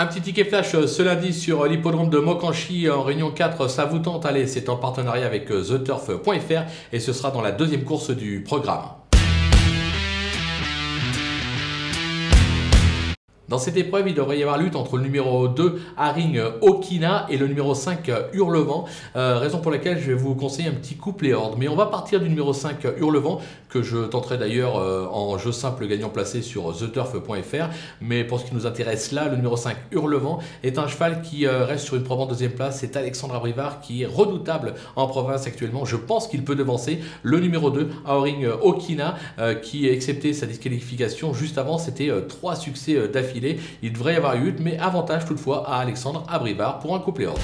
Un petit ticket flash euh, ce lundi sur euh, l'hippodrome de Mokanchi en réunion 4. Ça vous tente? Allez, c'est en partenariat avec euh, TheTurf.fr et ce sera dans la deuxième course du programme. Dans cette épreuve, il devrait y avoir lutte entre le numéro 2, Haring Okina, et le numéro 5, Hurlevent. Euh, raison pour laquelle je vais vous conseiller un petit couple et ordre. Mais on va partir du numéro 5, Hurlevent, que je tenterai d'ailleurs euh, en jeu simple gagnant placé sur theturf.fr. Mais pour ce qui nous intéresse là, le numéro 5, Hurlevent, est un cheval qui euh, reste sur une probe en deuxième place. C'est Alexandre Abrivard qui est redoutable en province actuellement. Je pense qu'il peut devancer le numéro 2, Haring Okina, qui, excepté sa disqualification juste avant, c'était trois succès d'affilée il devrait y avoir eu, mais avantage toutefois à Alexandre Abrivard pour un couplet ordre.